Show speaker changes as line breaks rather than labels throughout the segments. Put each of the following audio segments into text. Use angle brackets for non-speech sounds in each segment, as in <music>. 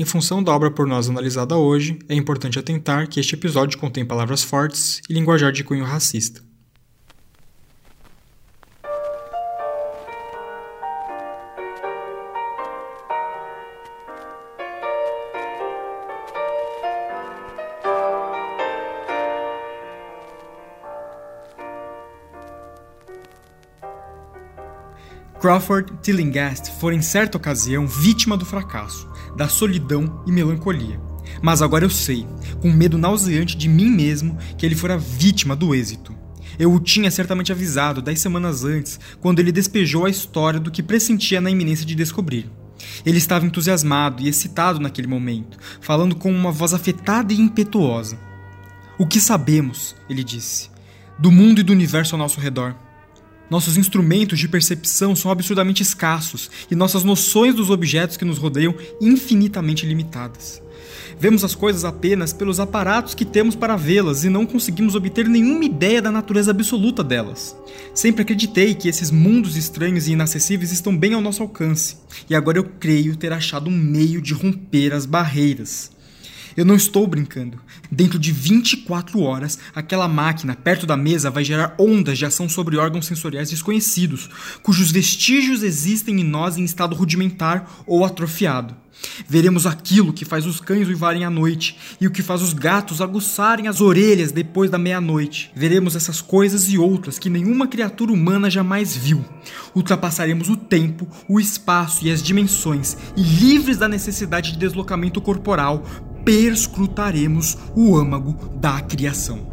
Em função da obra por nós analisada hoje, é importante atentar que este episódio contém palavras fortes e linguajar de cunho racista. Crawford Tillinghast foi em certa ocasião vítima do fracasso, da solidão e melancolia. Mas agora eu sei, com medo nauseante de mim mesmo, que ele fora vítima do êxito. Eu o tinha certamente avisado dez semanas antes, quando ele despejou a história do que pressentia na iminência de descobrir. Ele estava entusiasmado e excitado naquele momento, falando com uma voz afetada e impetuosa. O que sabemos, ele disse, do mundo e do universo ao nosso redor? Nossos instrumentos de percepção são absurdamente escassos e nossas noções dos objetos que nos rodeiam infinitamente limitadas. Vemos as coisas apenas pelos aparatos que temos para vê-las e não conseguimos obter nenhuma ideia da natureza absoluta delas. Sempre acreditei que esses mundos estranhos e inacessíveis estão bem ao nosso alcance, e agora eu creio ter achado um meio de romper as barreiras. Eu não estou brincando. Dentro de 24 horas, aquela máquina perto da mesa vai gerar ondas de ação sobre órgãos sensoriais desconhecidos, cujos vestígios existem em nós em estado rudimentar ou atrofiado. Veremos aquilo que faz os cães uivarem à noite e o que faz os gatos aguçarem as orelhas depois da meia-noite. Veremos essas coisas e outras que nenhuma criatura humana jamais viu. Ultrapassaremos o tempo, o espaço e as dimensões e, livres da necessidade de deslocamento corporal, perscrutaremos o âmago da criação.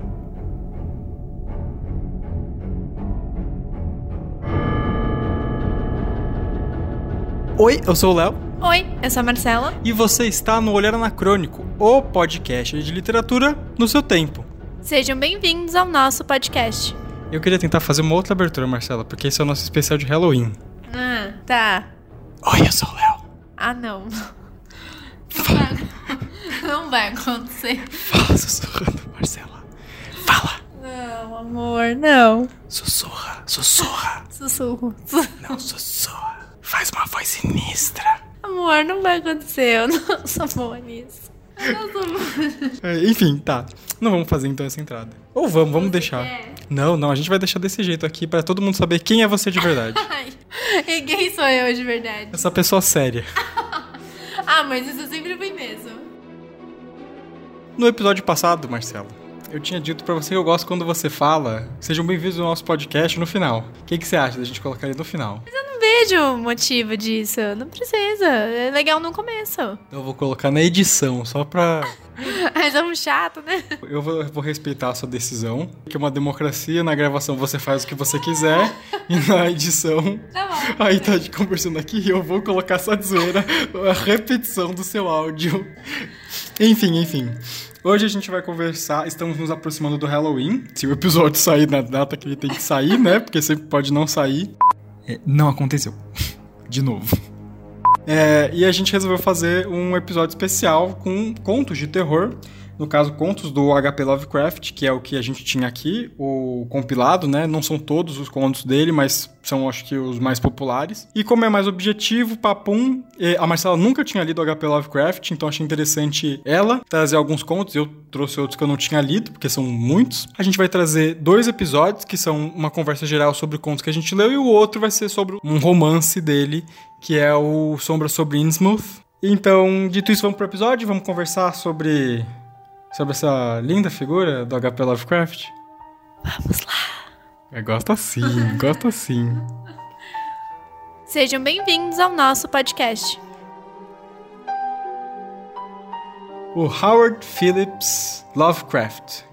Oi, eu sou o Léo.
Oi, eu sou a Marcela.
E você está no Olhar Anacrônico, o podcast de literatura no seu tempo.
Sejam bem-vindos ao nosso podcast.
Eu queria tentar fazer uma outra abertura, Marcela, porque esse é o nosso especial de Halloween.
Ah, tá.
Oi, eu sou o Léo.
Ah, não. Não vai acontecer.
Fala sussurrando, Marcela. Fala.
Não, amor, não.
Sussurra, sussurra.
Sussurro.
Não, sussurra. Faz uma voz sinistra.
Amor, não vai acontecer. Eu não <laughs> sou boa nisso. Eu não sou boa.
É, enfim, tá. Não vamos fazer então essa entrada. Ou vamos, vamos deixar.
quer?
Não, não, a gente vai deixar desse jeito aqui pra todo mundo saber quem é você de verdade. <laughs>
Ai, e quem sou eu de verdade?
Essa pessoa séria. <laughs>
Ah, mas isso eu sempre fui mesmo.
No episódio passado, Marcelo, eu tinha dito pra você que eu gosto quando você fala. Sejam bem-vindos ao nosso podcast no final. O que, que você acha da gente colocar ele no final?
Eu não vejo motivo disso. Não precisa. É legal no começo.
Eu vou colocar na edição, só pra. <laughs>
Mas é um chato, né?
Eu vou, vou respeitar a sua decisão. Que é uma democracia, na gravação você faz o que você quiser. <laughs> e na edição.
Tá bom.
Aí tá de conversando aqui e eu vou colocar só de zoeira a repetição do seu áudio. Enfim, enfim. Hoje a gente vai conversar, estamos nos aproximando do Halloween. Se o episódio sair na data que ele tem que sair, né? Porque sempre pode não sair. É, não aconteceu. De novo. É, e a gente resolveu fazer um episódio especial com contos de terror. No caso, contos do HP Lovecraft, que é o que a gente tinha aqui, o compilado, né? Não são todos os contos dele, mas são, acho que, os mais populares. E como é mais objetivo, papum, eh, a Marcela nunca tinha lido HP Lovecraft, então achei interessante ela trazer alguns contos. Eu trouxe outros que eu não tinha lido, porque são muitos. A gente vai trazer dois episódios, que são uma conversa geral sobre contos que a gente leu, e o outro vai ser sobre um romance dele, que é o Sombra sobre Innsmouth. Então, dito isso, vamos pro episódio, vamos conversar sobre sobre essa linda figura do HP Lovecraft?
Vamos lá.
Eu gosto assim, <laughs> gosto assim.
Sejam bem-vindos ao nosso podcast.
O Howard Phillips Lovecraft.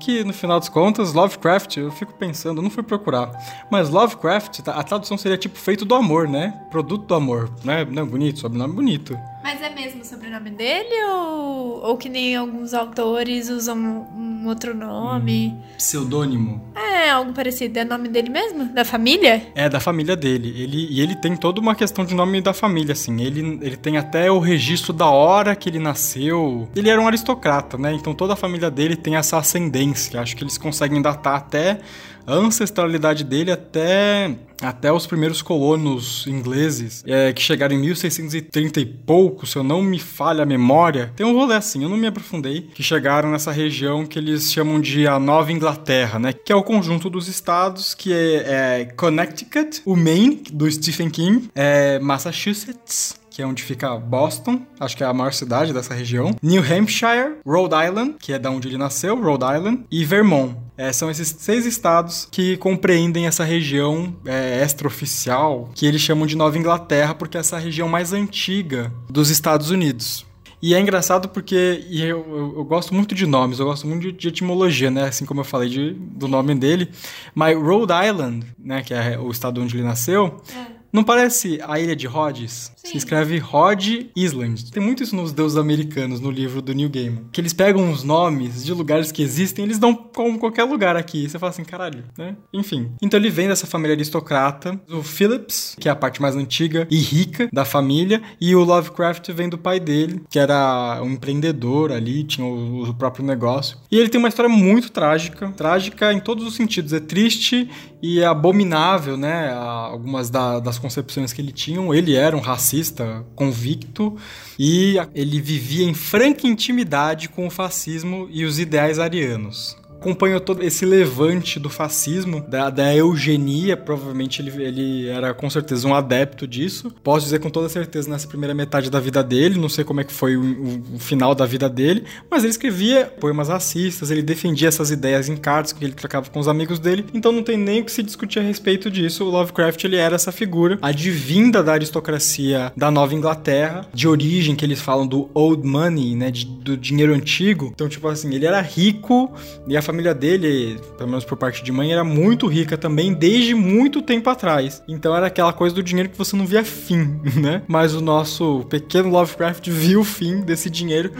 Que no final das contas, Lovecraft, eu fico pensando, eu não fui procurar. Mas Lovecraft, tá- a tradução seria tipo feito do amor, né? Produto do amor, né? Não é bonito, sobrenome bonito.
Mas é mesmo o sobrenome dele ou, ou que nem alguns autores usam um outro nome?
Pseudônimo.
É, algo parecido. É nome dele mesmo? Da família?
É, da família dele. Ele, e ele tem toda uma questão de nome da família, assim. Ele, ele tem até o registro da hora que ele nasceu. Ele era um aristocrata, né? Então toda a família dele tem essa ascendência. Acho que eles conseguem datar até a ancestralidade dele até até os primeiros colonos ingleses, é, que chegaram em 1630 e pouco, se eu não me falha a memória, tem um rolê assim, eu não me aprofundei, que chegaram nessa região que eles chamam de a Nova Inglaterra, né? Que é o conjunto dos estados, que é, é Connecticut, o Maine, do Stephen King, é Massachusetts, que é onde fica Boston, acho que é a maior cidade dessa região. New Hampshire, Rhode Island, que é da onde ele nasceu, Rhode Island, e Vermont. É, são esses seis estados que compreendem essa região é, extraoficial, que eles chamam de Nova Inglaterra, porque é essa região mais antiga dos Estados Unidos. E é engraçado porque eu, eu, eu, gosto muito de nomes, eu gosto muito de, de, etimologia, né? Assim como eu falei de, do nome dele. Mas Rhode Island, né? Que é o estado onde ele nasceu, é. Não parece a ilha de Rhodes? Sim. Se escreve Rod Island. Tem muito isso nos deuses americanos, no livro do New Game. Que eles pegam os nomes de lugares que existem eles dão como qualquer lugar aqui. E você fala assim, caralho, né? Enfim. Então ele vem dessa família aristocrata. O Phillips, que é a parte mais antiga e rica da família. E o Lovecraft vem do pai dele, que era um empreendedor ali, tinha o, o próprio negócio. E ele tem uma história muito trágica. Trágica em todos os sentidos. É triste e é abominável, né? Algumas da, das concepções que ele tinha. Ele era um racista convicto e ele vivia em franca intimidade com o fascismo e os ideais arianos acompanhou todo esse levante do fascismo, da, da eugenia, provavelmente ele, ele era com certeza um adepto disso. Posso dizer com toda certeza nessa primeira metade da vida dele, não sei como é que foi o, o, final da vida dele, mas ele escrevia poemas racistas, ele defendia essas ideias em cartas que ele trocava com os amigos dele, então não tem nem o que se discutir a respeito disso. O Lovecraft ele era essa figura advinda da aristocracia da Nova Inglaterra, de origem que eles falam do old money, né, de, do dinheiro antigo. Então, tipo assim, ele era rico e a família família dele, pelo menos por parte de mãe, era muito rica também desde muito tempo atrás. Então era aquela coisa do dinheiro que você não via fim, <laughs> né? Mas o nosso pequeno Lovecraft <laughs> viu o fim desse dinheiro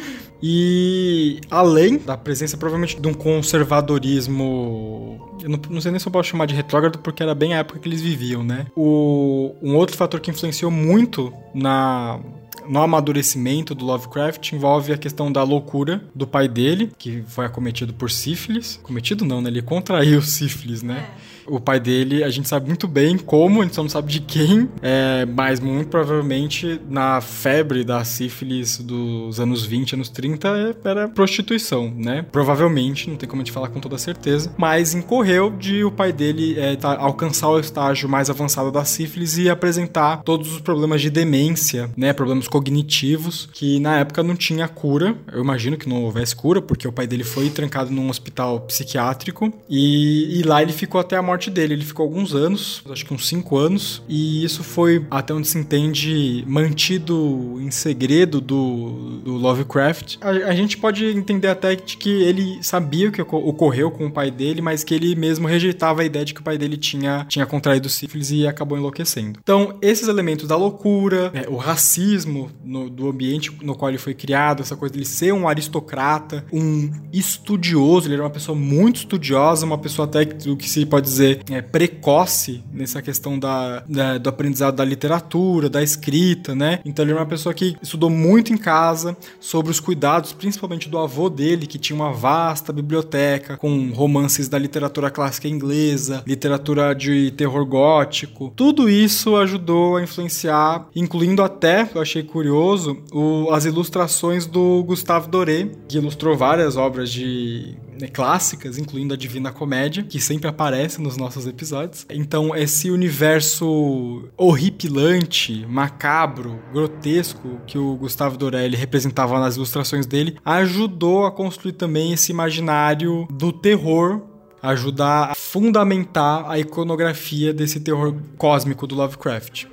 e além da presença, provavelmente, de um conservadorismo. Eu não, não, sei nem se eu posso chamar de retrógrado, porque era bem a época que eles viviam, né? O, um outro fator que influenciou muito na no amadurecimento do Lovecraft envolve a questão da loucura do pai dele, que foi acometido por sífilis. Cometido não, né? Ele contraiu sífilis, né? É. O pai dele, a gente sabe muito bem como, a gente só não sabe de quem, é, mas muito provavelmente na febre da sífilis dos anos 20, anos 30, era prostituição, né? Provavelmente, não tem como a gente falar com toda certeza, mas incorreu de o pai dele é, tá, alcançar o estágio mais avançado da sífilis e apresentar todos os problemas de demência, né? Problemas cognitivos, que na época não tinha cura. Eu imagino que não houvesse cura, porque o pai dele foi trancado num hospital psiquiátrico e, e lá ele ficou até a morte morte dele. Ele ficou alguns anos, acho que uns 5 anos, e isso foi, até onde se entende, mantido em segredo do, do Lovecraft. A, a, gente pode entender até que ele sabia o que ocorreu com o pai dele, mas que ele mesmo rejeitava a ideia de que o pai dele tinha, tinha contraído sífilis e acabou enlouquecendo. Então, esses elementos da loucura, é, o racismo no, do ambiente no qual ele foi criado, essa coisa dele ser um aristocrata, um estudioso, ele era uma pessoa muito estudiosa, uma pessoa até do que se pode dizer dizer, é, precoce nessa questão da, da, do aprendizado da literatura, da escrita, né? Então ele é uma pessoa que estudou muito em casa sobre os cuidados, principalmente do avô dele, que tinha uma vasta biblioteca com romances da literatura clássica inglesa, literatura de terror gótico. Tudo isso ajudou a influenciar, incluindo até, eu achei curioso, o, as ilustrações do Gustave Doré, que ilustrou várias obras de clássicas, incluindo a Divina Comédia, que sempre aparece nos nossos episódios. Então, esse universo horripilante, macabro, grotesco que o Gustavo Dorelli representava nas ilustrações dele, ajudou a construir também esse imaginário do terror ajudar a fundamentar a iconografia desse terror cósmico do Lovecraft.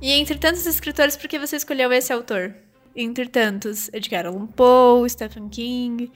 E entre tantos escritores, por que você escolheu esse autor? Entre tantos, Edgar Allan Poe, Stephen King.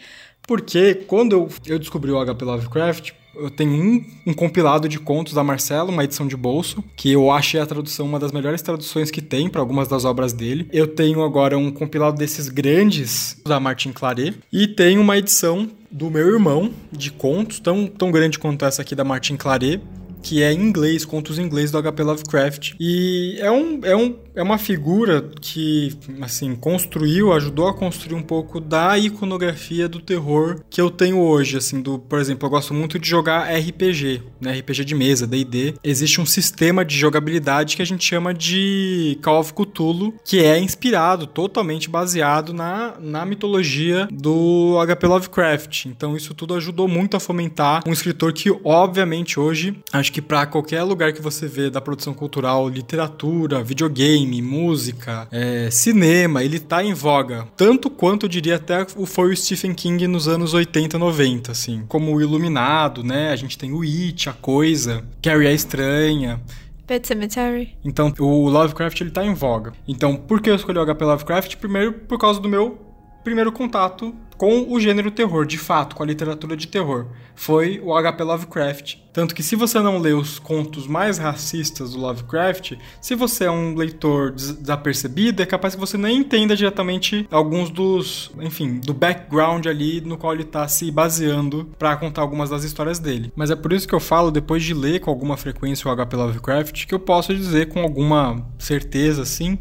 Porque quando eu, eu descobri o H.P. Lovecraft, eu tenho um, um, compilado de contos da Marcelo, uma edição de bolso, que eu achei a tradução uma das melhores traduções que tem para algumas das obras dele. Eu tenho agora um compilado desses grandes da Martin Claret e tenho uma edição do meu irmão de contos, tão, tão grande quanto essa aqui da Martin Claret, que é em inglês, contos em inglês do HP Lovecraft. E é, um, é, um, é uma figura que, assim, construiu, ajudou a construir um pouco da iconografia do terror que eu tenho hoje, assim, do, por exemplo, eu gosto muito de jogar RPG, né, RPG de mesa, D&D. Existe um sistema de jogabilidade que a gente chama de Call of Cthulhu, que é inspirado, totalmente baseado na, na mitologia do HP Lovecraft. Então isso tudo ajudou muito a fomentar um escritor que, obviamente, hoje, acho que para qualquer lugar que você vê da produção cultural, literatura, videogame, música, é, cinema, ele tá em voga. Tanto quanto, eu diria, até foi o Stephen King nos anos 80, 90, assim. Como o Iluminado, né? A gente tem o It, a Coisa, Carrie a Estranha.
Pet Cemetery.
Então, o Lovecraft ele tá em voga. Então, por que eu escolhi o HP Lovecraft? Primeiro, por causa do meu primeiro contato com o gênero terror, de fato, com a literatura de terror. Foi o HP Lovecraft. Tanto que se você não lê os contos mais racistas do Lovecraft, se você é um leitor desapercebido, é capaz que você nem entenda diretamente alguns dos, enfim, do background ali no qual ele está se baseando para contar algumas das histórias dele. Mas é por isso que eu falo, depois de ler com alguma frequência o HP Lovecraft, que eu posso dizer com alguma certeza, assim,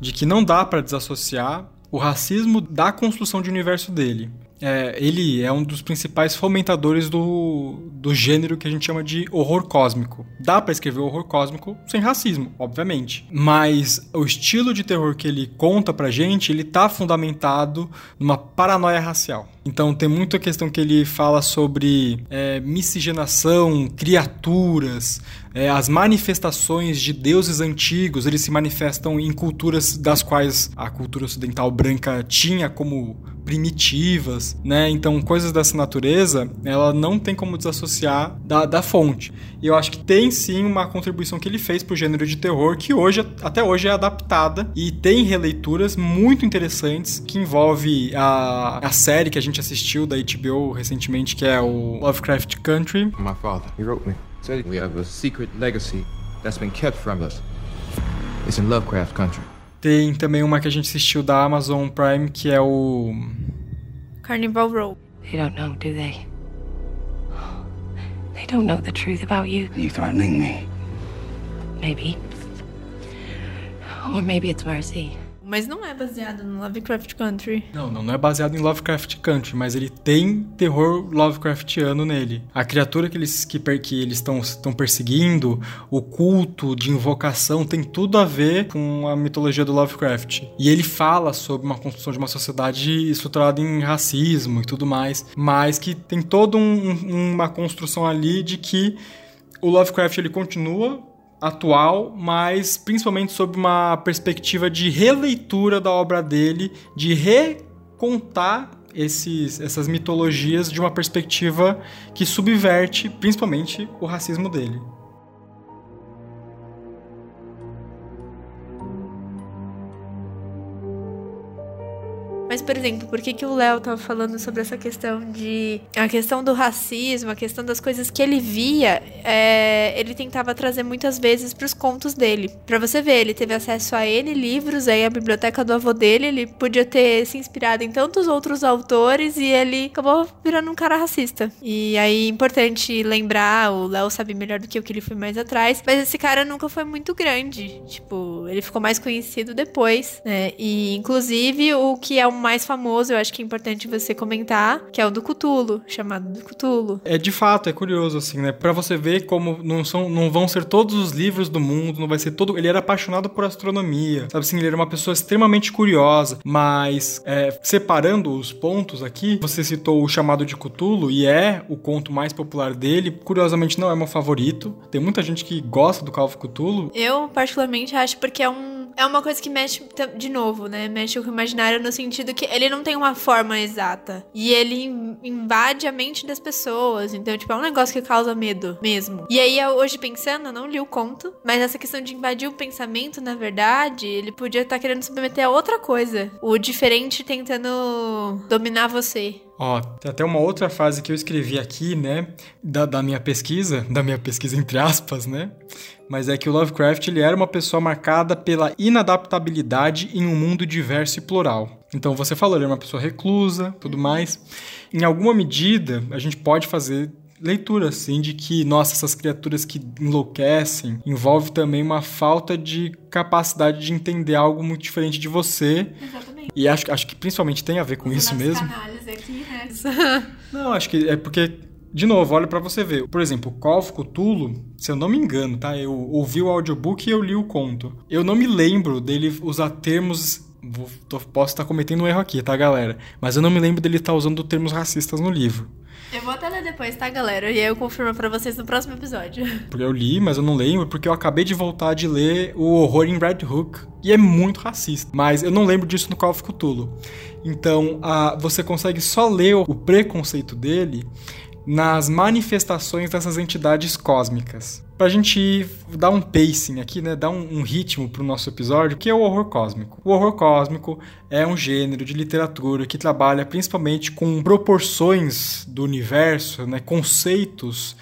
de que não dá para desassociar o racismo da construção de universo dele. É, ele é um dos principais fomentadores do, do gênero que a gente chama de horror cósmico. Dá para escrever horror cósmico sem racismo, obviamente. Mas o estilo de terror que ele conta pra gente, ele tá fundamentado numa paranoia racial. Então tem muita questão que ele fala sobre é, miscigenação, criaturas, é, as manifestações de deuses antigos, eles se manifestam em culturas das quais a cultura ocidental branca tinha como primitivas, né? Então, coisas dessa natureza, ela não tem como desassociar da, da fonte. E eu acho que tem sim uma contribuição que ele fez pro gênero de terror, que hoje, até hoje, é adaptada e tem releituras muito interessantes que envolve a, a série que a gente assistiu da HBO recentemente, que é o Lovecraft Country.
My father, he wrote me. Said we have a secret legacy that's been kept from us. It's in Lovecraft Country.
Tem também uma que a gente assistiu da Amazon Prime, que é o.
Carnival Row.
They don't know, do they? They don't know the truth about you.
Are you threatening me?
Maybe. Or maybe it's mercy.
Mas não é baseado no Lovecraft Country.
Não, não, não é baseado em Lovecraft Country, mas ele tem terror Lovecraftiano nele. A criatura que eles que, que eles estão perseguindo, o culto de invocação tem tudo a ver com a mitologia do Lovecraft. E ele fala sobre uma construção de uma sociedade estruturada em racismo e tudo mais, mas que tem toda um, uma construção ali de que o Lovecraft ele continua atual, mas principalmente sob uma perspectiva de releitura da obra dele, de recontar esses, essas mitologias de uma perspectiva que subverte principalmente o racismo dele.
Por exemplo, por que, que o Léo tava falando sobre essa questão de. a questão do racismo, a questão das coisas que ele via, é, ele tentava trazer muitas vezes pros contos dele. Pra você ver, ele teve acesso a N livros, aí a biblioteca do avô dele, ele podia ter se inspirado em tantos outros autores e ele acabou virando um cara racista. E aí, importante lembrar, o Léo sabe melhor do que eu que ele foi mais atrás, mas esse cara nunca foi muito grande. Tipo, ele ficou mais conhecido depois, né? E, inclusive, o que é uma mais famoso, eu acho que é importante você comentar, que é o do Cutulo, chamado do Cutulo.
É de fato, é curioso, assim, né? Pra você ver como não, são, não vão ser todos os livros do mundo, não vai ser todo. Ele era apaixonado por astronomia, sabe assim? Ele era uma pessoa extremamente curiosa, mas é, separando os pontos aqui, você citou o chamado de Cutulo e é o conto mais popular dele. Curiosamente, não é meu favorito. Tem muita gente que gosta do Call of Cthulhu.
Eu, particularmente, acho porque é um é uma coisa que mexe, de novo, né? Mexe com o imaginário no sentido que ele não tem uma forma exata. E ele invade a mente das pessoas. Então, tipo, é um negócio que causa medo mesmo. E aí, hoje pensando, eu não li o conto, mas essa questão de invadir o pensamento, na verdade, ele podia estar tá querendo submeter a outra coisa. O diferente tentando dominar você.
Ó, tem até uma outra frase que eu escrevi aqui, né, da, da minha pesquisa, da minha pesquisa entre aspas, né, mas é que o Lovecraft ele era uma pessoa marcada pela inadaptabilidade em um mundo diverso e plural. Então você falou, ele era uma pessoa reclusa, tudo mais. Em alguma medida, a gente pode fazer leitura, assim, de que, nossa, essas criaturas que enlouquecem envolve também uma falta de capacidade de entender algo muito diferente de você.
Exatamente.
E acho, acho que principalmente tem a ver com isso mesmo.
Aqui, né? <laughs>
Não, acho que é porque, de novo, olha pra você ver. Por exemplo, Call of Cthulhu, se eu não me engano, tá? Eu ouvi o audiobook e eu li o conto. Eu não me lembro dele usar termos. vou- tô- posso estar cometendo um erro aqui, tá, galera? Mas eu não me lembro dele estar usando termos racistas no livro.
Eu vou até ler depois, tá, galera? E aí eu confirmo pra vocês no próximo episódio.
Porque eu li, mas eu não lembro, porque eu acabei de voltar de ler o Horror em Red Hook. E é muito racista. Mas eu não lembro disso no Call of Cthulhu. Então, a- você consegue só ler o, preconceito dele nas manifestações dessas entidades cósmicas. Pra gente dar um pacing aqui, né? Dar um, um ritmo pro nosso episódio, que é o horror cósmico. O horror cósmico é um gênero de literatura que trabalha principalmente com proporções do universo, né? Conceitos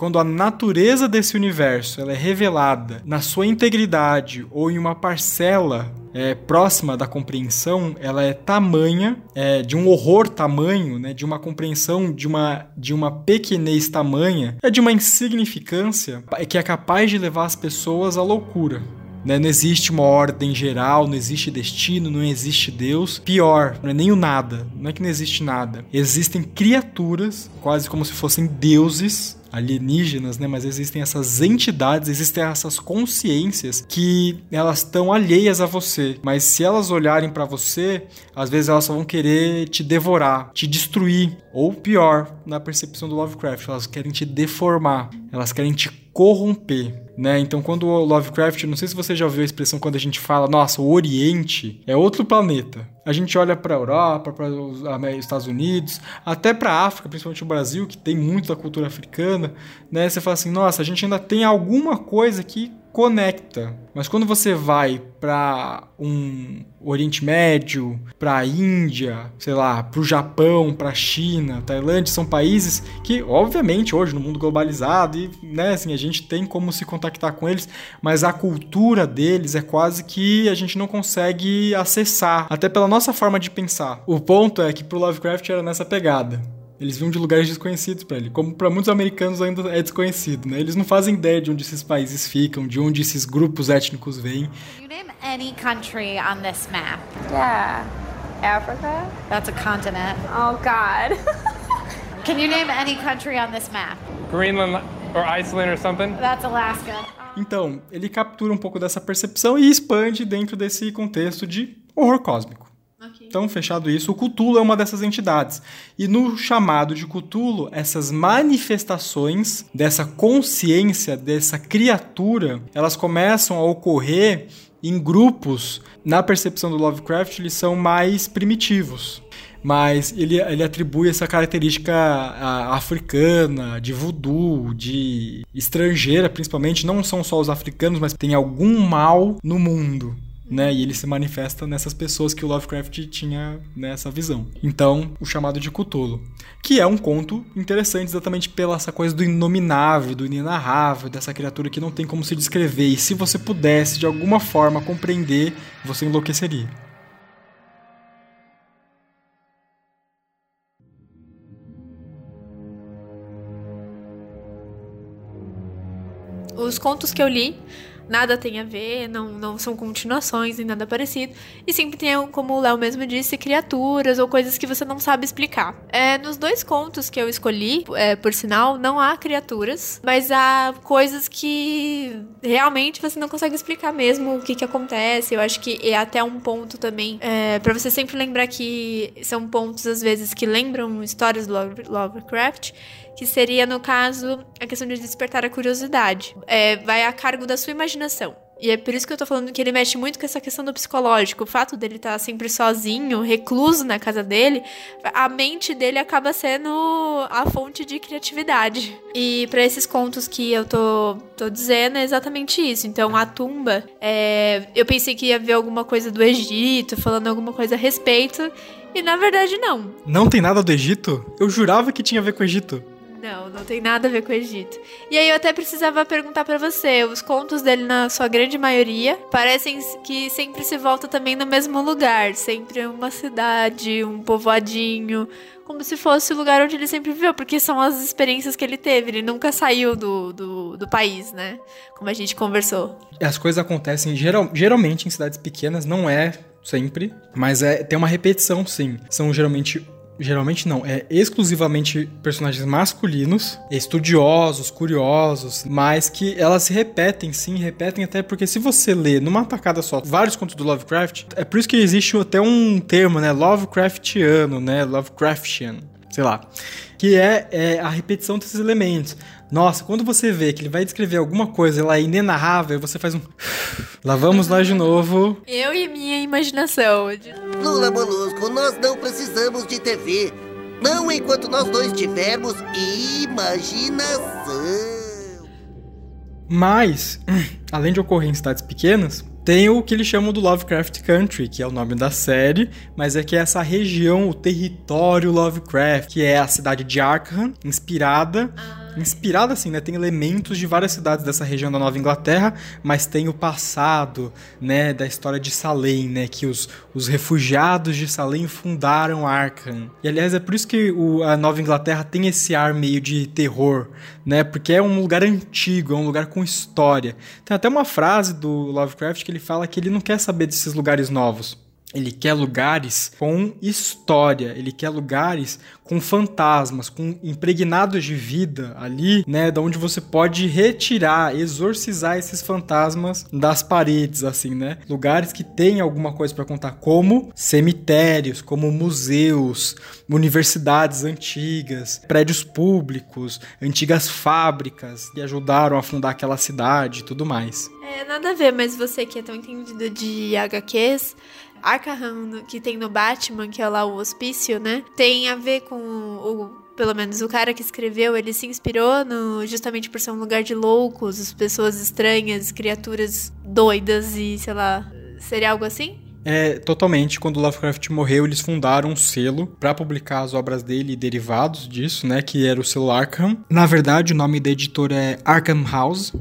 quando a natureza desse universo ela é revelada na sua integridade ou em uma parcela é, próxima da compreensão, ela é tamanha, é, de um horror tamanho, né, de uma compreensão de uma, de uma pequenez tamanha, é de uma insignificância é que é capaz de levar as pessoas à loucura. né? Não existe uma ordem geral, não existe destino, não existe Deus. Pior, não é nem o nada, não é que não existe nada. Existem criaturas, quase como se fossem deuses, alienígenas, né? Mas existem essas entidades, existem essas consciências que elas estão alheias a você. Mas se elas olharem pra você, às vezes elas só vão querer te devorar, te destruir. Ou pior, na percepção do Lovecraft, elas querem te deformar, elas querem te corromper, né? Então, quando o Lovecraft, não sei se você já ouviu a expressão quando a gente fala, nossa, o Oriente é outro planeta. A gente olha para a Europa, para os Estados Unidos, até para a África, principalmente o Brasil, que tem muito da cultura africana, né? Você fala assim, nossa, a gente ainda tem alguma coisa que conecta. Mas quando você vai para um Oriente Médio, para a Índia, sei lá, para o Japão, para a China, Tailândia, são países que, obviamente, hoje no mundo globalizado e, né, assim, a gente tem como se contactar com eles, mas a cultura deles é quase que a gente não consegue acessar, até pela nossa forma de pensar. O ponto é que pro Lovecraft era nessa pegada. Eles vinham de lugares desconhecidos para ele, como para muitos americanos ainda é desconhecido, né? Eles não fazem ideia de onde esses países ficam, de onde esses grupos étnicos vêm.
You name any country on this map.
Yeah. Africa?
That's a continent.
Oh, God. <laughs>
Can you name any country on this map?
Greenland or Iceland or something?
That's Alaska.
Então, ele captura um pouco dessa percepção e expande dentro desse contexto de horror cósmico. Então, fechado isso, o Cthulhu é uma dessas entidades. E no chamado de Cthulhu, essas manifestações dessa consciência, dessa criatura, elas começam a ocorrer em grupos. Na percepção do Lovecraft, eles são mais primitivos. Mas ele, ele atribui essa característica africana, de voodoo, de estrangeira, principalmente. Não são só os africanos, mas tem algum mal no mundo né? E ele se manifesta nessas pessoas que o Lovecraft tinha nessa visão. Então, o chamado de Cthulhu, que é um conto interessante exatamente pela essa coisa do inominável, do inenarrável, dessa criatura que não tem como se descrever. E se você pudesse de alguma forma compreender, você enlouqueceria.
Os contos que eu li, nada tem a ver, não, não são continuações nem nada parecido. E sempre tem, como o Léo mesmo disse, criaturas ou coisas que você não sabe explicar. É, nos dois contos que eu escolhi, é, por sinal, não há criaturas, mas há coisas que realmente você não consegue explicar mesmo o que, que acontece. Eu acho que é até um ponto também, é, para você sempre lembrar que são pontos, às vezes, que lembram histórias do Love- Lovecraft que seria, no caso, a questão de despertar a curiosidade. É, vai a cargo da sua imaginação. E é por isso que eu tô falando que ele mexe muito com essa questão do psicológico. O fato dele estar sempre sozinho, recluso na casa dele, a mente dele acaba sendo a fonte de criatividade. E para esses contos que eu tô, tô dizendo, é exatamente isso. Então, a tumba, é, eu pensei que ia ver alguma coisa do Egito, falando alguma coisa a respeito. E na verdade, não.
Não tem nada do Egito? Eu jurava que tinha a ver com o Egito.
Não, não tem nada a ver com o Egito. E aí eu até precisava perguntar para você, os contos dele na sua grande maioria parecem que sempre se volta também no mesmo lugar, sempre uma cidade, um povoadinho, como se fosse o lugar onde ele sempre viveu, porque são as experiências que ele teve. Ele nunca saiu do, do, do país, né? Como a gente conversou.
As coisas acontecem geral, geralmente em cidades pequenas, não é sempre, mas é, tem uma repetição sim. São geralmente geralmente não, é exclusivamente personagens masculinos, estudiosos, curiosos, mas que elas se repetem, sim, repetem até porque se você lê numa tacada só vários contos do Lovecraft, é por isso que existe até um termo, né, Lovecraftiano, né, Lovecraftian, sei lá, que é, é a repetição desses elementos. Nossa, quando você vê que ele vai descrever alguma coisa lá inenarrável, você faz um. Lá vamos nós de novo.
Eu e minha imaginação.
Lula Molusco, nós não precisamos de TV. Não enquanto nós dois tivermos imaginação.
Mas, <clears throat> além de ocorrer em cidades pequenas, tem o que eles chamam do Lovecraft Country, que é o nome da série, mas é que é essa região, o território Lovecraft, que é a cidade de Arkham, inspirada. Ah inspirada assim, né? Tem elementos de várias cidades dessa região da Nova Inglaterra, mas tem o passado, né, da história de Salem, né, que os, os refugiados de Salem fundaram Arkham. E aliás é por isso que o, a Nova Inglaterra tem esse ar meio de terror, né? Porque é um lugar antigo, é um lugar com história. Tem até uma frase do Lovecraft que ele fala que ele não quer saber desses lugares novos. Ele quer lugares com história, ele quer lugares com fantasmas, com impregnados de vida ali, né, da onde você pode retirar, exorcizar esses fantasmas das paredes assim, né? Lugares que têm alguma coisa para contar, como cemitérios, como museus, universidades antigas, prédios públicos, antigas fábricas que ajudaram a fundar aquela cidade e tudo mais.
É, nada a ver, mas você que é tão entendido de HQs, Arkham que tem no Batman, que é lá o hospício, né? Tem a ver com o pelo menos o cara que escreveu, ele se inspirou no, justamente por ser um lugar de loucos, pessoas estranhas, criaturas doidas e, sei lá, seria algo assim?
É, totalmente. Quando Lovecraft morreu, eles fundaram um selo para publicar as obras dele e derivados disso, né? Que era o selo Arkham. Na verdade, o nome da editora é Arkham House.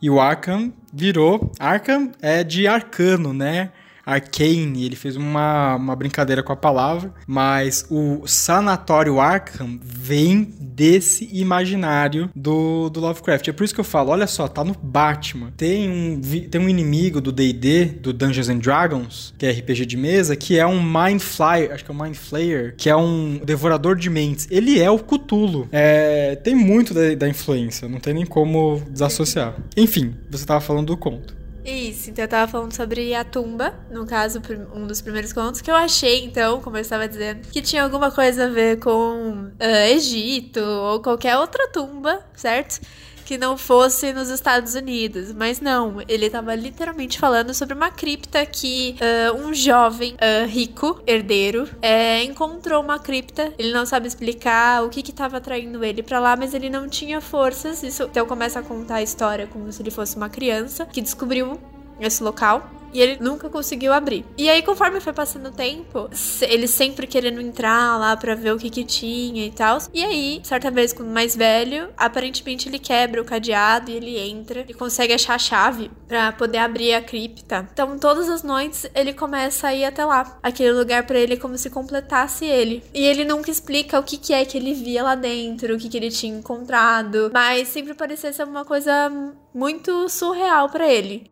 E o Arkham virou. Arkham é de arcano, né? Arcane, ele fez uma, uma brincadeira com a palavra, mas o Sanatório Arkham vem desse imaginário do, do Lovecraft. É por isso que eu falo, olha só, tá no Batman. Tem um, tem um inimigo do D&D, do Dungeons and Dragons, que é RPG de mesa, que é um Mind Flyer, acho que é um Mind Flayer, que é um devorador de mentes. Ele é o Cthulhu. É, tem muito da, da influência, não tem nem como desassociar. Enfim, você tava falando do conto.
Isso, então eu tava falando sobre a tumba, no caso, um dos primeiros contos, que eu achei, então, como eu estava dizendo, que tinha alguma coisa a ver com uh, Egito ou qualquer outra tumba, certo? Que não fosse nos Estados Unidos. Mas não, ele estava literalmente falando sobre uma cripta que uh, um jovem uh, rico, herdeiro, uh, encontrou uma cripta. Ele não sabe explicar o que estava atraindo ele para lá, mas ele não tinha forças. Isso, então começa a contar a história como se ele fosse uma criança que descobriu esse local. E ele nunca conseguiu abrir. E aí, conforme foi passando o tempo, ele sempre querendo entrar lá para ver o que que tinha e tal. E aí, certa vez, quando mais velho, aparentemente ele quebra o cadeado e ele entra e consegue achar a chave para poder abrir a cripta. Então, todas as noites ele começa a ir até lá. Aquele lugar para ele é como se completasse ele. E ele nunca explica o que que é que ele via lá dentro, o que que ele tinha encontrado, mas sempre parecia ser uma coisa muito surreal para ele.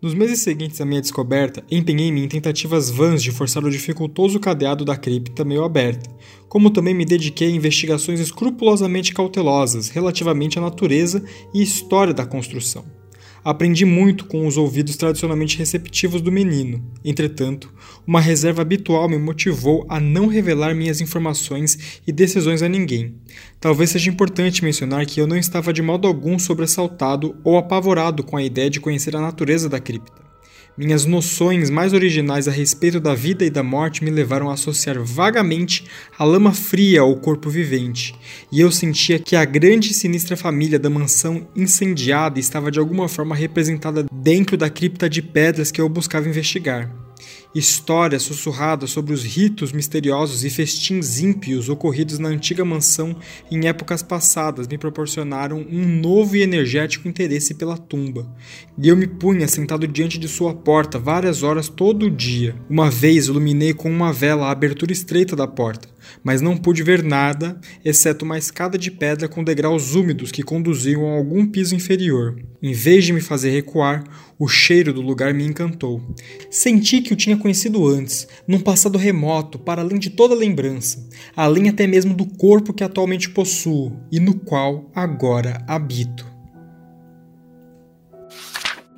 Nos meses seguintes à minha descoberta, empenhei-me em tentativas vãs de forçar o dificultoso cadeado da cripta meio aberta, como também me dediquei a investigações escrupulosamente cautelosas relativamente à natureza e história da construção. Aprendi muito com os ouvidos tradicionalmente receptivos do menino. Entretanto, uma reserva habitual me motivou a não revelar minhas informações e decisões a ninguém. Talvez seja importante mencionar que eu não estava de modo algum sobressaltado ou apavorado com a ideia de conhecer a natureza da cripta. Minhas noções mais originais a respeito da vida e da morte me levaram a associar vagamente a lama fria ao corpo vivente, e eu sentia que a grande e sinistra família da mansão incendiada estava de alguma forma representada dentro da cripta de pedras que eu buscava investigar. Histórias sussurradas sobre os ritos misteriosos e festins ímpios ocorridos na antiga mansão em épocas passadas me proporcionaram um novo e energético interesse pela tumba. E eu me punha sentado diante de sua porta várias horas todo dia. Uma vez iluminei com uma vela a abertura estreita da porta, mas não pude ver nada, exceto uma escada de pedra com degraus úmidos que conduziam a algum piso inferior. Em vez de me fazer recuar, o cheiro do lugar me encantou. Senti que o tinha conhecido antes, num passado remoto, para além de toda lembrança, além até mesmo do corpo que atualmente possuo e no qual agora habito.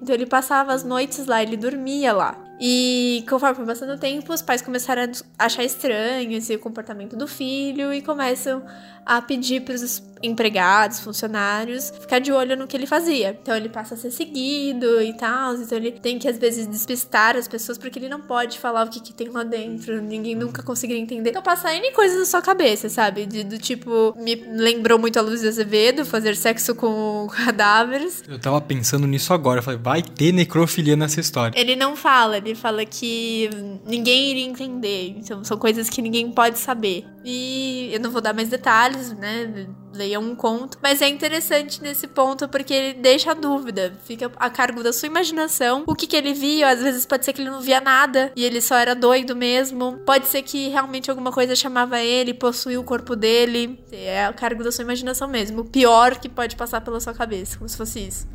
Então ele passava as noites lá, ele dormia lá. E conforme foi passando o tempo, os pais começaram a achar estranho esse comportamento do filho e começam a pedir para os empregados, funcionários, ficar de olho no que ele fazia. Então ele passa a ser seguido e tal, então ele tem que às vezes despistar as pessoas porque ele não pode falar o que, que tem lá dentro, ninguém nunca conseguiria entender. Então passa N coisas na sua cabeça, sabe? De, do tipo, me lembrou muito a Luz de Azevedo, fazer sexo com <laughs> cadáveres.
Eu tava pensando nisso agora, eu falei, vai ter necrofilia nessa história.
Ele não fala, ele fala que ninguém iria entender, então são coisas que ninguém pode saber. E eu não vou dar mais detalhes, né? Leia um conto. Mas é interessante nesse ponto porque ele deixa a dúvida. Fica a cargo da sua imaginação. O que, que ele via, às vezes pode ser que ele não via nada e ele só era doido mesmo. Pode ser que realmente alguma coisa chamava ele, possuía o corpo dele. É a cargo da sua imaginação mesmo. O pior que pode passar pela sua cabeça, como se fosse isso.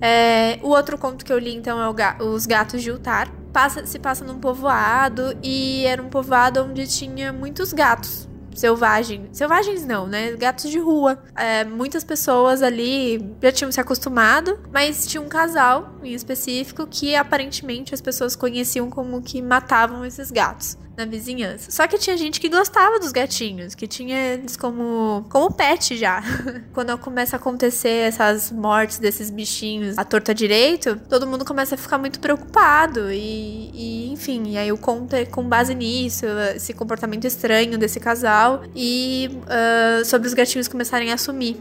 É, o outro conto que eu li, então, é ga Os Gatos de Utar. Passa, se passa num povoado e era um povoado onde tinha muitos gatos selvagens. Selvagens não, né? Gatos de rua. É, muitas pessoas ali já tinham se acostumado, mas tinha um casal em específico que aparentemente as pessoas conheciam como que matavam esses gatos na vizinhança. Só que tinha gente que gostava dos gatinhos, que tinha eles como, como pet já. <laughs> Quando começa a acontecer essas mortes desses bichinhos à torta direito, todo mundo começa a ficar muito preocupado. E, e enfim, e aí o conto é com base nisso, esse comportamento estranho desse casal e uh, sobre os gatinhos começarem a sumir.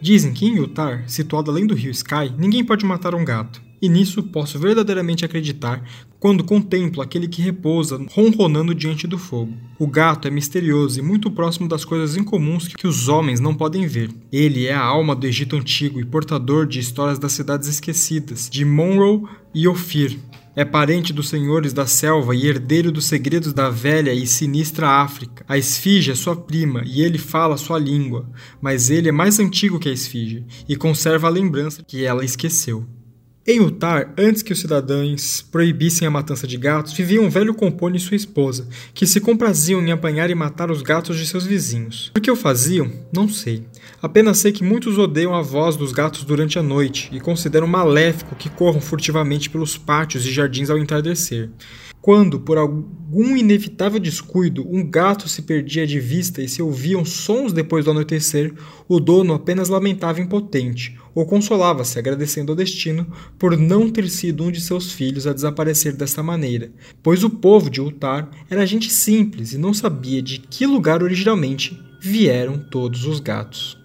Dizem que em Utah, situado além do rio Sky, ninguém pode matar um gato. E nisso posso verdadeiramente acreditar quando contemplo aquele que repousa ronronando diante do fogo. O gato é misterioso e muito próximo das coisas incomuns que os homens não podem ver. Ele é a alma do Egito antigo e portador de histórias das cidades esquecidas, de Monroe e Ophir. É parente dos senhores da selva e herdeiro dos segredos da velha e sinistra África. A esfinge é sua prima e ele fala sua língua, mas ele é mais antigo que a esfinge e conserva a lembrança que ela esqueceu. Em Uttar, antes que os cidadãos proibissem a matança de gatos, vivia um velho compone e sua esposa, que se compraziam em apanhar e matar os gatos de seus vizinhos. Por que o faziam? Não sei. Apenas sei que muitos odeiam a voz dos gatos durante a noite e consideram maléfico que corram furtivamente pelos pátios e jardins ao entardecer. Quando, por algum inevitável descuido, um gato se perdia de vista e se ouviam sons depois do anoitecer, o dono apenas lamentava impotente, ou consolava-se agradecendo ao destino por não ter sido um de seus filhos a desaparecer desta maneira, pois o povo de Uttar era gente simples e não sabia de que lugar originalmente vieram todos os gatos.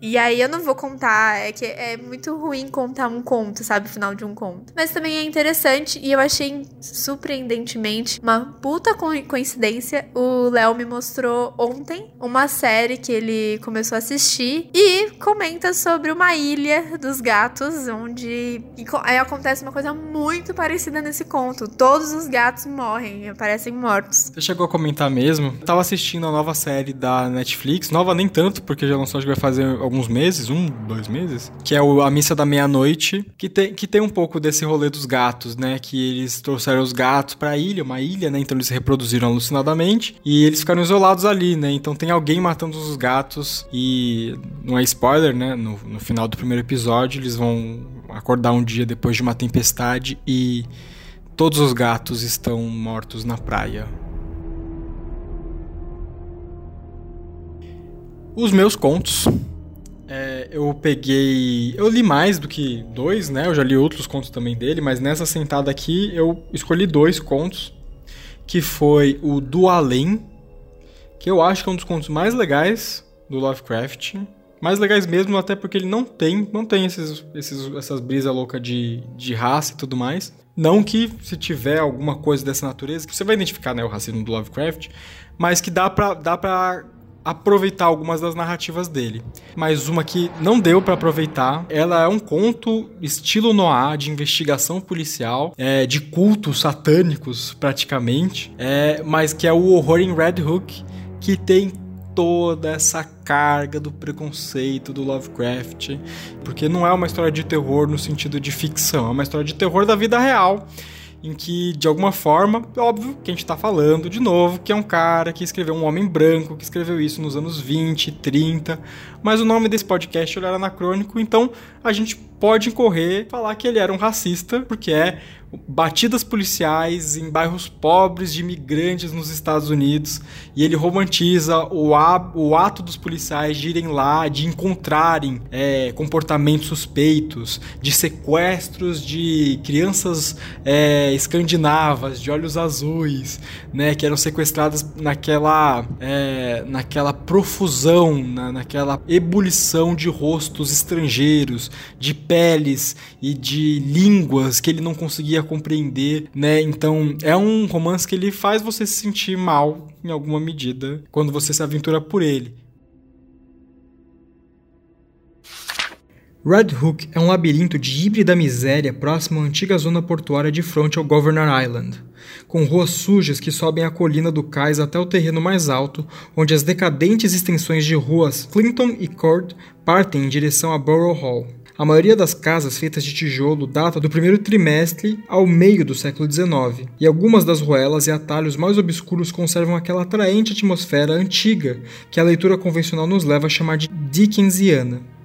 E aí eu não vou contar, é que é muito ruim contar um conto, sabe? O final de um conto. Mas também é interessante e eu achei surpreendentemente uma puta coincidência. O Léo me mostrou ontem uma série que ele começou a assistir e comenta sobre uma ilha dos gatos, onde aí acontece uma coisa muito parecida nesse conto. Todos os gatos morrem, aparecem mortos.
Você chegou a comentar mesmo? Eu tava assistindo a nova série da Netflix, nova nem tanto, porque já lançou, acho que vai fazer alguns meses, um, dois meses, que é o, a Missa da Meia-Noite, que tem, que tem um pouco desse rolê dos gatos, né? Que eles trouxeram os gatos pra ilha, uma ilha, né? Então eles se reproduziram alucinadamente e eles ficaram isolados ali, né? Então tem alguém matando os gatos e não é spoiler, né? No, no final do primeiro episódio, eles vão acordar um dia depois de uma tempestade e todos os gatos estão mortos na praia. Os meus contos eu peguei. Eu li mais do que dois, né? Eu já li outros contos também dele, mas nessa sentada aqui eu escolhi dois contos. Que foi o Do Além, que eu acho que é um dos contos mais legais do Lovecraft. mais legais mesmo, até porque ele não tem, não tem esses, esses, essas brisas loucas de, de raça e tudo mais. Não que se tiver alguma coisa dessa natureza, que você vai identificar né, o racismo do Lovecraft, mas que dá pra, dá pra aproveitar algumas das narrativas dele. Mas uma que não deu para aproveitar, ela é um conto estilo noir de investigação policial, é, de cultos satânicos praticamente, é, mas que é o horror em Red Hook, que tem toda essa carga do preconceito do Lovecraft, porque não é uma história de terror no sentido de ficção, é uma história de terror da vida real em que, de alguma forma, óbvio que a gente está falando de novo, que é um cara que escreveu um homem branco, que escreveu isso nos anos 20, 30, mas o nome desse podcast era anacrônico, então a gente pode incorrer falar que ele era um racista, porque é batidas policiais em bairros pobres de imigrantes nos Estados Unidos e ele romantiza o, o ato dos policiais de irem lá, de encontrarem é, comportamentos suspeitos, de sequestros de crianças é, escandinavas de olhos azuis, né, que eram sequestradas naquela, é, naquela profusão, na, naquela ebulição de rostos estrangeiros, de peles e de línguas que ele não conseguia compreender, né? Então é um romance que ele faz você se sentir mal em alguma medida quando você se aventura por ele.
Red Hook é um labirinto de híbrida miséria próximo à antiga zona portuária de fronte ao Governor Island, com ruas sujas que sobem a colina do cais até o terreno mais alto, onde as decadentes extensões de ruas Clinton e Court partem em direção a Borough Hall. A maioria das casas feitas de tijolo data do primeiro trimestre ao meio do século XIX, e algumas das ruelas e atalhos mais obscuros conservam aquela atraente atmosfera antiga que a leitura convencional nos leva a chamar de Dickensiana.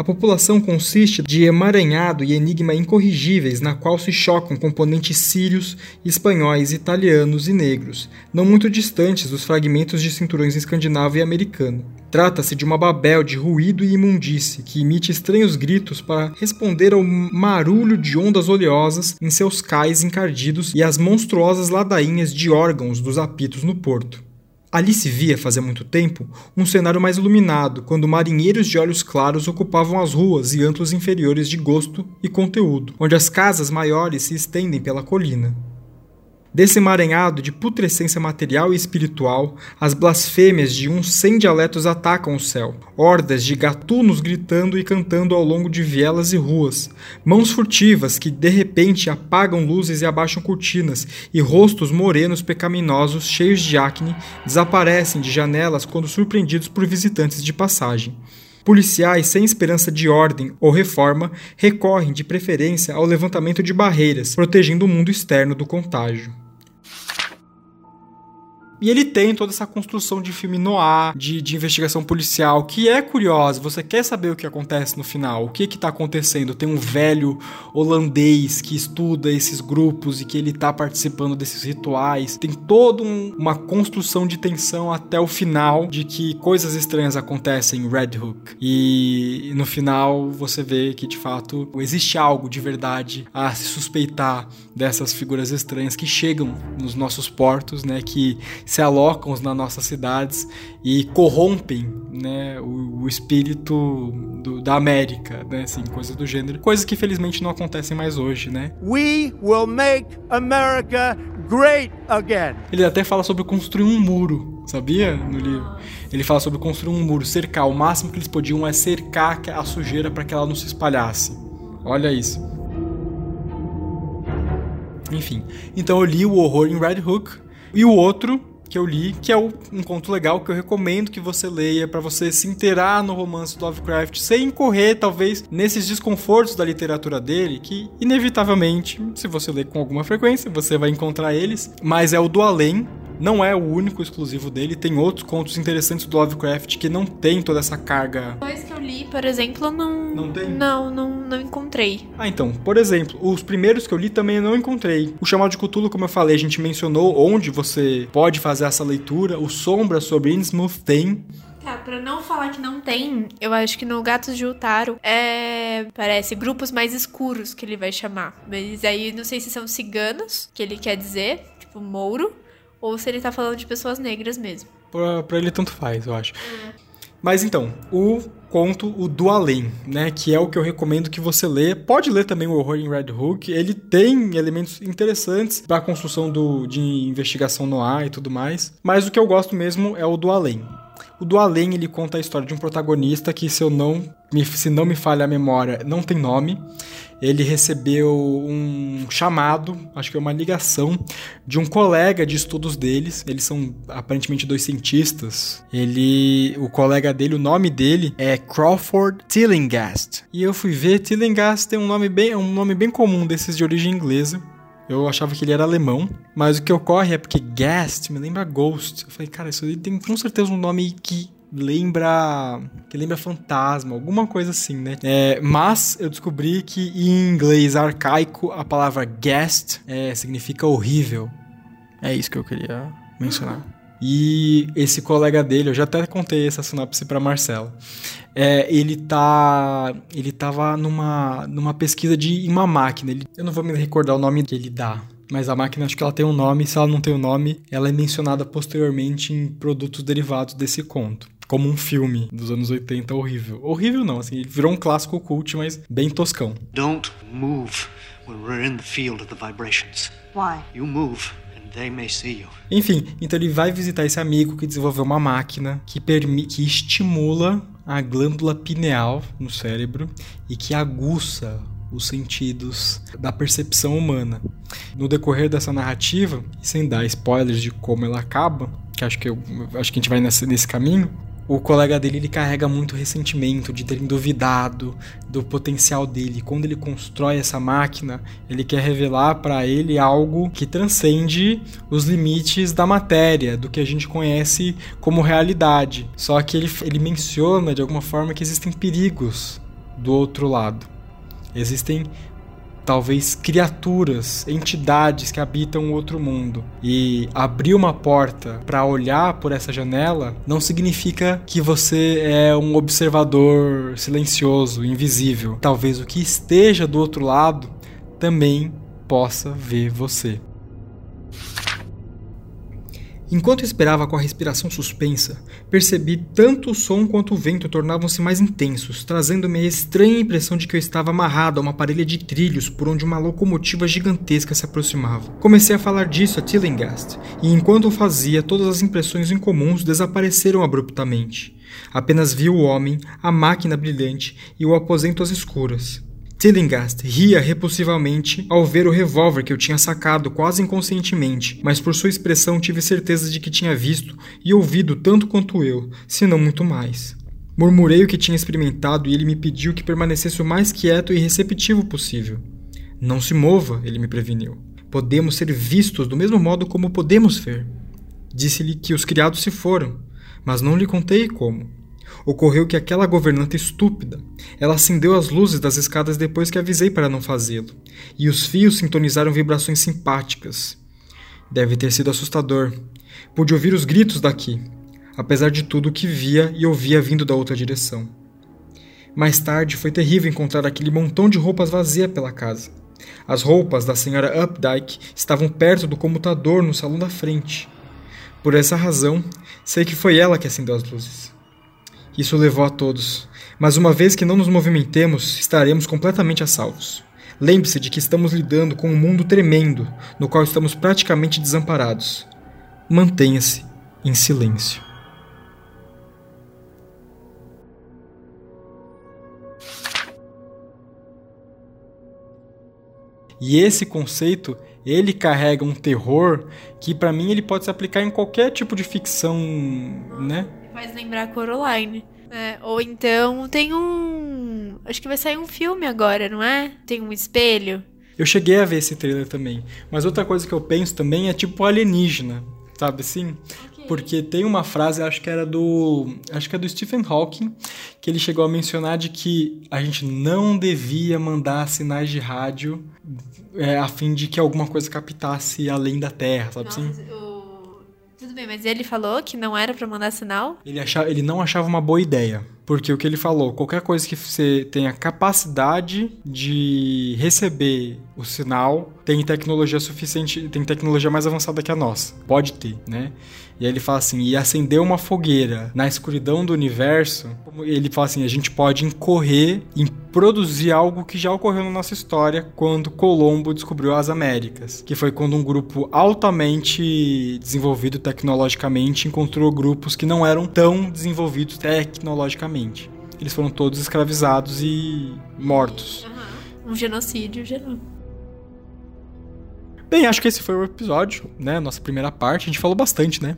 A população consiste de emaranhado e enigma incorrigíveis na qual se chocam componentes sírios, espanhóis, italianos e negros, não muito distantes dos fragmentos de cinturões escandinavo e americano. Trata-se de uma babel de ruído e imundície que emite estranhos gritos para responder ao marulho de ondas oleosas em seus cais encardidos e às monstruosas ladainhas de órgãos dos apitos no porto. Ali se via, fazia muito tempo, um cenário mais iluminado, quando marinheiros de olhos claros ocupavam as ruas e antros inferiores de gosto e conteúdo, onde as casas maiores se estendem pela colina. Desse emaranhado de putrescência material e espiritual, as blasfêmias de uns cem dialetos atacam o céu. Hordas de gatunos gritando e cantando ao longo de vielas e ruas. Mãos furtivas que de repente apagam luzes e abaixam cortinas, e rostos morenos pecaminosos cheios de acne desaparecem de janelas quando surpreendidos por visitantes de passagem. Policiais sem esperança de ordem ou reforma recorrem de preferência ao levantamento de barreiras, protegendo o mundo externo do contágio.
E ele tem toda essa construção de filme noir, de, de investigação policial, que é curiosa. Você quer saber o que acontece no final? O que que tá acontecendo? Tem um velho holandês que estuda esses grupos e que ele tá participando desses rituais. Tem toda um, uma construção de tensão até o final de que coisas estranhas acontecem em Red Hook. E no final você vê que de fato existe algo de verdade a se suspeitar dessas figuras estranhas que chegam nos nossos portos, né? Que se alocam nas nossas cidades e corrompem né, o, o espírito do, da América, né, assim, coisas do gênero. Coisas que felizmente não acontecem mais hoje, né?
We will make America great again.
Ele até fala sobre construir um muro, sabia? No livro. Ele fala sobre construir um muro, cercar. O máximo que eles podiam é cercar a sujeira para que ela não se espalhasse. Olha isso. Enfim, então eu li o horror em Red Hook e o outro que eu li, que é um conto legal que eu recomendo que você leia para você se inteirar no romance do Lovecraft sem incorrer talvez nesses desconfortos da literatura dele, que inevitavelmente, se você ler com alguma frequência, você vai encontrar eles, mas é o do além, não é o único exclusivo dele, tem outros contos interessantes do Lovecraft que não tem toda essa carga.
Dois que eu li, por exemplo, não.
Não tem?
Não, não, não encontrei.
Ah, então, por exemplo, os primeiros que eu li também eu não encontrei. O Chamado de Cthulhu, como eu falei, a gente mencionou onde você pode fazer essa leitura. O Sombra sobre Innsmouth tem.
Tá, pra não falar que não tem, eu acho que no Gatos de Utaro é. Parece grupos mais escuros que ele vai chamar. Mas aí não sei se são ciganos, que ele quer dizer, tipo Mouro, ou se ele tá falando de pessoas negras mesmo.
Pra, pra ele tanto faz, eu acho. Mas então, o conto O Do Além, né, que é o que eu recomendo que você lê. Pode ler também o Horror em Red Hook, ele tem elementos interessantes para a construção do, de investigação no ar e tudo mais, mas o que eu gosto mesmo é o Do Além. O do Além ele conta a história de um protagonista que, se eu não me, se não me falha a memória, não tem nome. Ele recebeu um chamado, acho que é uma ligação, de um colega de estudos deles. Eles são aparentemente dois cientistas. Ele, o colega dele, o nome dele é Crawford Tillinghast. E eu fui ver, Tillinghast tem um nome bem, um nome bem comum desses de origem inglesa. Eu achava que ele era alemão, mas o que ocorre é porque Guest me lembra Ghost. Eu falei, cara, isso aí tem com certeza um nome que lembra que lembra fantasma, alguma coisa assim, né? É, mas eu descobri que em inglês arcaico a palavra guest é, significa horrível. É isso que eu queria mencionar. <laughs> E esse colega dele, eu já até contei essa sinopse para Marcelo. É, ele tá, ele tava numa, numa pesquisa de uma máquina. Ele, eu não vou me recordar o nome que ele dá, mas a máquina acho que ela tem um nome. Se ela não tem um nome, ela é mencionada posteriormente em produtos derivados desse conto. Como um filme dos anos 80 horrível. Horrível não, assim, ele virou um clássico cult, mas bem toscão.
Don't move when we're in the field of the vibrations.
Why?
You move They may see you.
Enfim, então ele vai visitar esse amigo que desenvolveu uma máquina que, que estimula a glândula pineal no cérebro e que aguça os sentidos da percepção humana. No decorrer dessa narrativa, sem dar spoilers de como ela acaba, que acho que eu acho que a gente vai nesse, nesse caminho, o colega dele ele carrega muito ressentimento de terem duvidado do potencial dele. Quando ele constrói essa máquina, ele quer revelar para ele algo que transcende os limites da matéria, do que a gente conhece como realidade. Só que ele, ele menciona de alguma forma que existem perigos do outro lado. Existem talvez criaturas, entidades que habitam outro mundo. E abrir uma porta para olhar por essa janela não significa que você é um observador silencioso, invisível. Talvez o que esteja do outro lado também possa ver você. Enquanto esperava com a respiração suspensa, percebi tanto o som quanto o vento tornavam-se mais intensos, trazendo-me a estranha impressão de que eu estava amarrado a uma parelha de trilhos por onde uma locomotiva gigantesca se aproximava. Comecei a falar disso a Tillinghast, e enquanto o fazia, todas as impressões incomuns desapareceram abruptamente. Apenas vi o homem, a máquina brilhante e o aposento às escuras. Tillinghast ria repulsivamente ao ver o revólver que eu tinha sacado quase inconscientemente, mas por sua expressão tive certeza de que tinha visto e ouvido tanto quanto eu, se não muito mais. Murmurei o que tinha experimentado e ele me pediu que permanecesse o mais quieto e receptivo possível. Não se mova, ele me preveniu. Podemos ser vistos do mesmo modo como podemos ver. Disse-lhe que os criados se foram, mas não lhe contei como. Ocorreu que aquela governanta estúpida, ela acendeu as luzes das escadas depois que avisei para não fazê-lo, e os fios sintonizaram vibrações simpáticas. Deve ter sido assustador. Pude ouvir os gritos daqui, apesar de tudo o que via e ouvia vindo da outra direção. Mais tarde foi terrível encontrar aquele montão de roupas vazia pela casa. As roupas da senhora Updike estavam perto do comutador no salão da frente. Por essa razão, sei que foi ela que acendeu as luzes. Isso levou a todos. Mas uma vez que não nos movimentemos, estaremos completamente a salvos. Lembre-se de que estamos lidando com um mundo tremendo, no qual estamos praticamente desamparados. Mantenha-se em silêncio. E esse conceito, ele carrega um terror que para mim ele pode se aplicar em qualquer tipo de ficção, né?
Faz lembrar Coraline. É, ou então tem um. Acho que vai sair um filme agora, não é? Tem um espelho.
Eu cheguei a ver esse trailer também. Mas outra coisa que eu penso também é tipo alienígena, sabe assim? Okay. Porque tem uma frase, acho que era do. Acho que é do Stephen Hawking, que ele chegou a mencionar de que a gente não devia mandar sinais de rádio é, a fim de que alguma coisa captasse além da Terra, sabe
Nossa,
assim?
Tudo bem, mas ele falou que não era para mandar sinal?
Ele, achava, ele não achava uma boa ideia. Porque o que ele falou, qualquer coisa que você tenha capacidade de receber o sinal, tem tecnologia suficiente, tem tecnologia mais avançada que a nossa. Pode ter, né? E aí ele fala assim: e acender uma fogueira na escuridão do universo, ele fala assim: a gente pode incorrer em produzir algo que já ocorreu na nossa história quando Colombo descobriu as Américas, que foi quando um grupo altamente desenvolvido tecnologicamente encontrou grupos que não eram tão desenvolvidos tecnologicamente. Eles foram todos escravizados e mortos.
Um genocídio geral.
Bem, acho que esse foi o episódio, né? Nossa primeira parte. A gente falou bastante, né?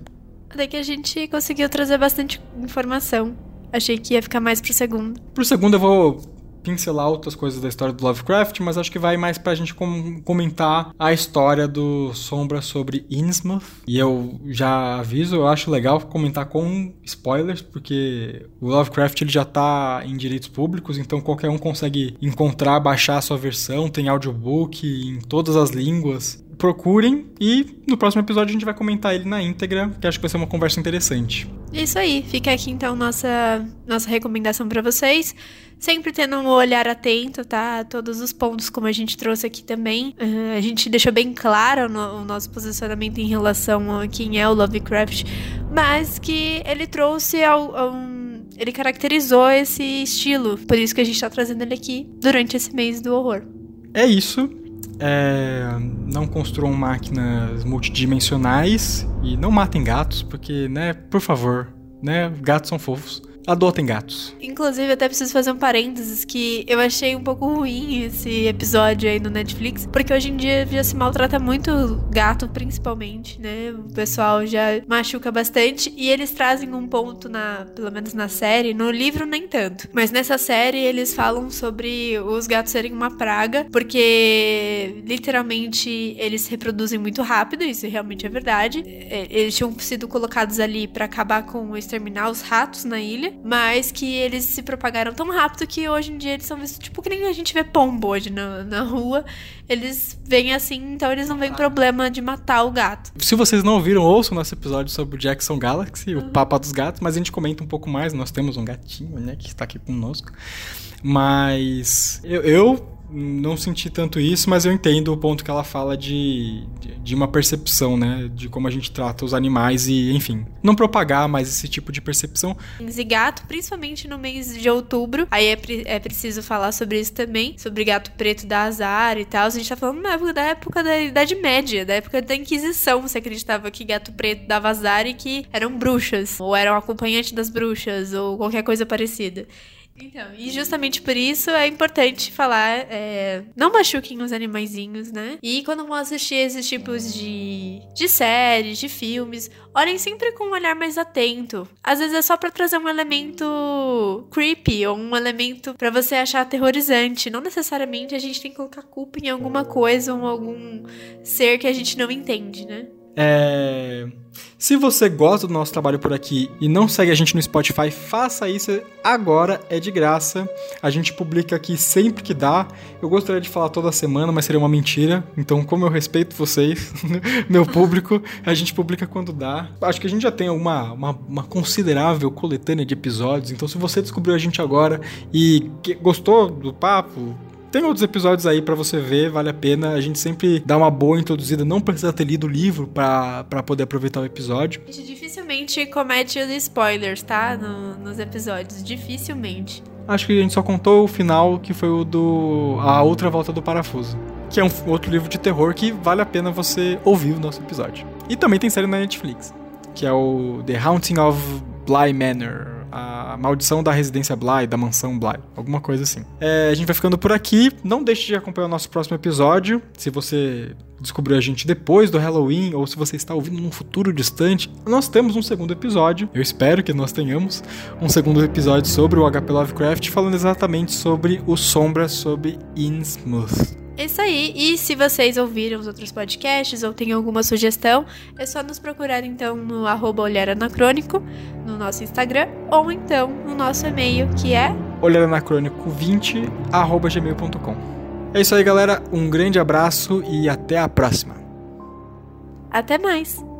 Até que a gente conseguiu trazer bastante informação. Achei que ia ficar mais pro segundo.
Pro segundo eu vou pincelar outras coisas da história do Lovecraft, mas acho que vai mais pra gente com comentar a história do Sombra sobre Innsmouth. E eu já aviso, eu acho legal comentar com spoilers, porque o Lovecraft ele já tá em direitos públicos, então qualquer um consegue encontrar, baixar a sua versão, tem audiobook em todas as línguas. Procurem e no próximo episódio a gente vai comentar ele na íntegra, que acho que vai ser uma conversa interessante.
É isso aí, fica aqui então nossa, nossa recomendação para vocês. Sempre tendo um olhar atento, tá? A todos os pontos, como a gente trouxe aqui também. Uh, a gente deixou bem claro no, o nosso posicionamento em relação a quem é o Lovecraft, mas que ele trouxe ao, ao ele caracterizou esse estilo. Por isso que a gente tá trazendo ele aqui durante esse mês do horror.
É isso. É, não construam máquinas multidimensionais e não matem gatos, porque, né, por favor, né, gatos são fofos. Adotem gatos.
Inclusive, até preciso fazer um parênteses que eu achei um pouco ruim esse episódio aí no Netflix, porque hoje em dia já se maltrata muito gato, principalmente, né? O pessoal já machuca bastante e eles trazem um ponto na, pelo menos na série, no livro nem tanto. Mas nessa série eles falam sobre os gatos serem uma praga, porque literalmente eles reproduzem muito rápido, isso realmente é verdade. Eles tinham sido colocados ali para acabar com exterminar os ratos na ilha mas que eles se propagaram tão rápido que hoje em dia eles são vistos tipo que nem a gente vê pombo hoje na, na rua. Eles vêm assim, então eles não vêm problema de matar o gato.
Se vocês não ouviram, ouçam nosso episódio sobre o Jackson Galaxy, o Papa dos Gatos, mas a gente comenta um pouco mais. Nós temos um gatinho, né, que está aqui conosco. Mas eu, eu não senti tanto isso, mas eu entendo o ponto que ela fala de, de, uma percepção, né? De como a gente trata os animais e, enfim, não propagar mais esse tipo de percepção.
E gato, principalmente no mês de outubro, aí é, é preciso falar sobre isso também, sobre gato preto da azar e tal. A gente tá falando da época da Idade Média, da época da Inquisição. Você acreditava que gato preto dava azar e que eram bruxas, ou eram acompanhantes das bruxas, ou qualquer coisa parecida. Então, e justamente por isso é importante falar, é, não machuquem os animaizinhos, né? E quando vão assistir esses tipos de, de séries, de filmes, olhem sempre com um olhar mais atento. Às vezes é só para trazer um elemento creepy ou um elemento para você achar aterrorizante. Não necessariamente a gente tem que colocar culpa em alguma coisa ou algum ser que a gente não entende, né?
É... Se você gosta do nosso trabalho por aqui e não segue a gente no Spotify, faça isso agora, é de graça. A gente publica aqui sempre que dá. Eu gostaria de falar toda semana, mas seria uma mentira. Então, como eu respeito vocês, <laughs> meu público, a gente publica quando dá. Acho que a gente já tem uma, uma, uma considerável coletânea de episódios. Então, se você descobriu a gente agora e gostou do papo, tem outros episódios aí para você ver, vale a pena. A gente sempre dá uma boa introduzida, não precisa ter lido o livro para poder aproveitar o episódio.
A gente dificilmente comete os spoilers, tá? No, nos episódios, dificilmente.
Acho que a gente só contou o final, que foi o do A Outra Volta do Parafuso. Que é um outro livro de terror que vale a pena você ouvir o nosso episódio. E também tem série na Netflix, que é o The Haunting of Bly Manor a maldição da residência Bly, da mansão Bly, alguma coisa assim. É, a gente vai ficando por aqui. Não deixe de acompanhar o nosso próximo episódio. Se você descobriu a gente depois do Halloween ou se você está ouvindo num futuro distante, nós temos um segundo episódio. Eu espero que nós tenhamos um segundo episódio sobre o HP Lovecraft, falando exatamente sobre o Sombra sobre Innsmouth.
É isso aí. E se vocês ouviram os outros podcasts ou têm alguma sugestão, é só nos procurar então no arroba Olhar Anacrônico, no nosso Instagram, ou então no nosso e-mail, que é
olharanacrônico20 arroba gmail.com. É isso aí, galera. Um grande abraço e até a próxima.
Até mais!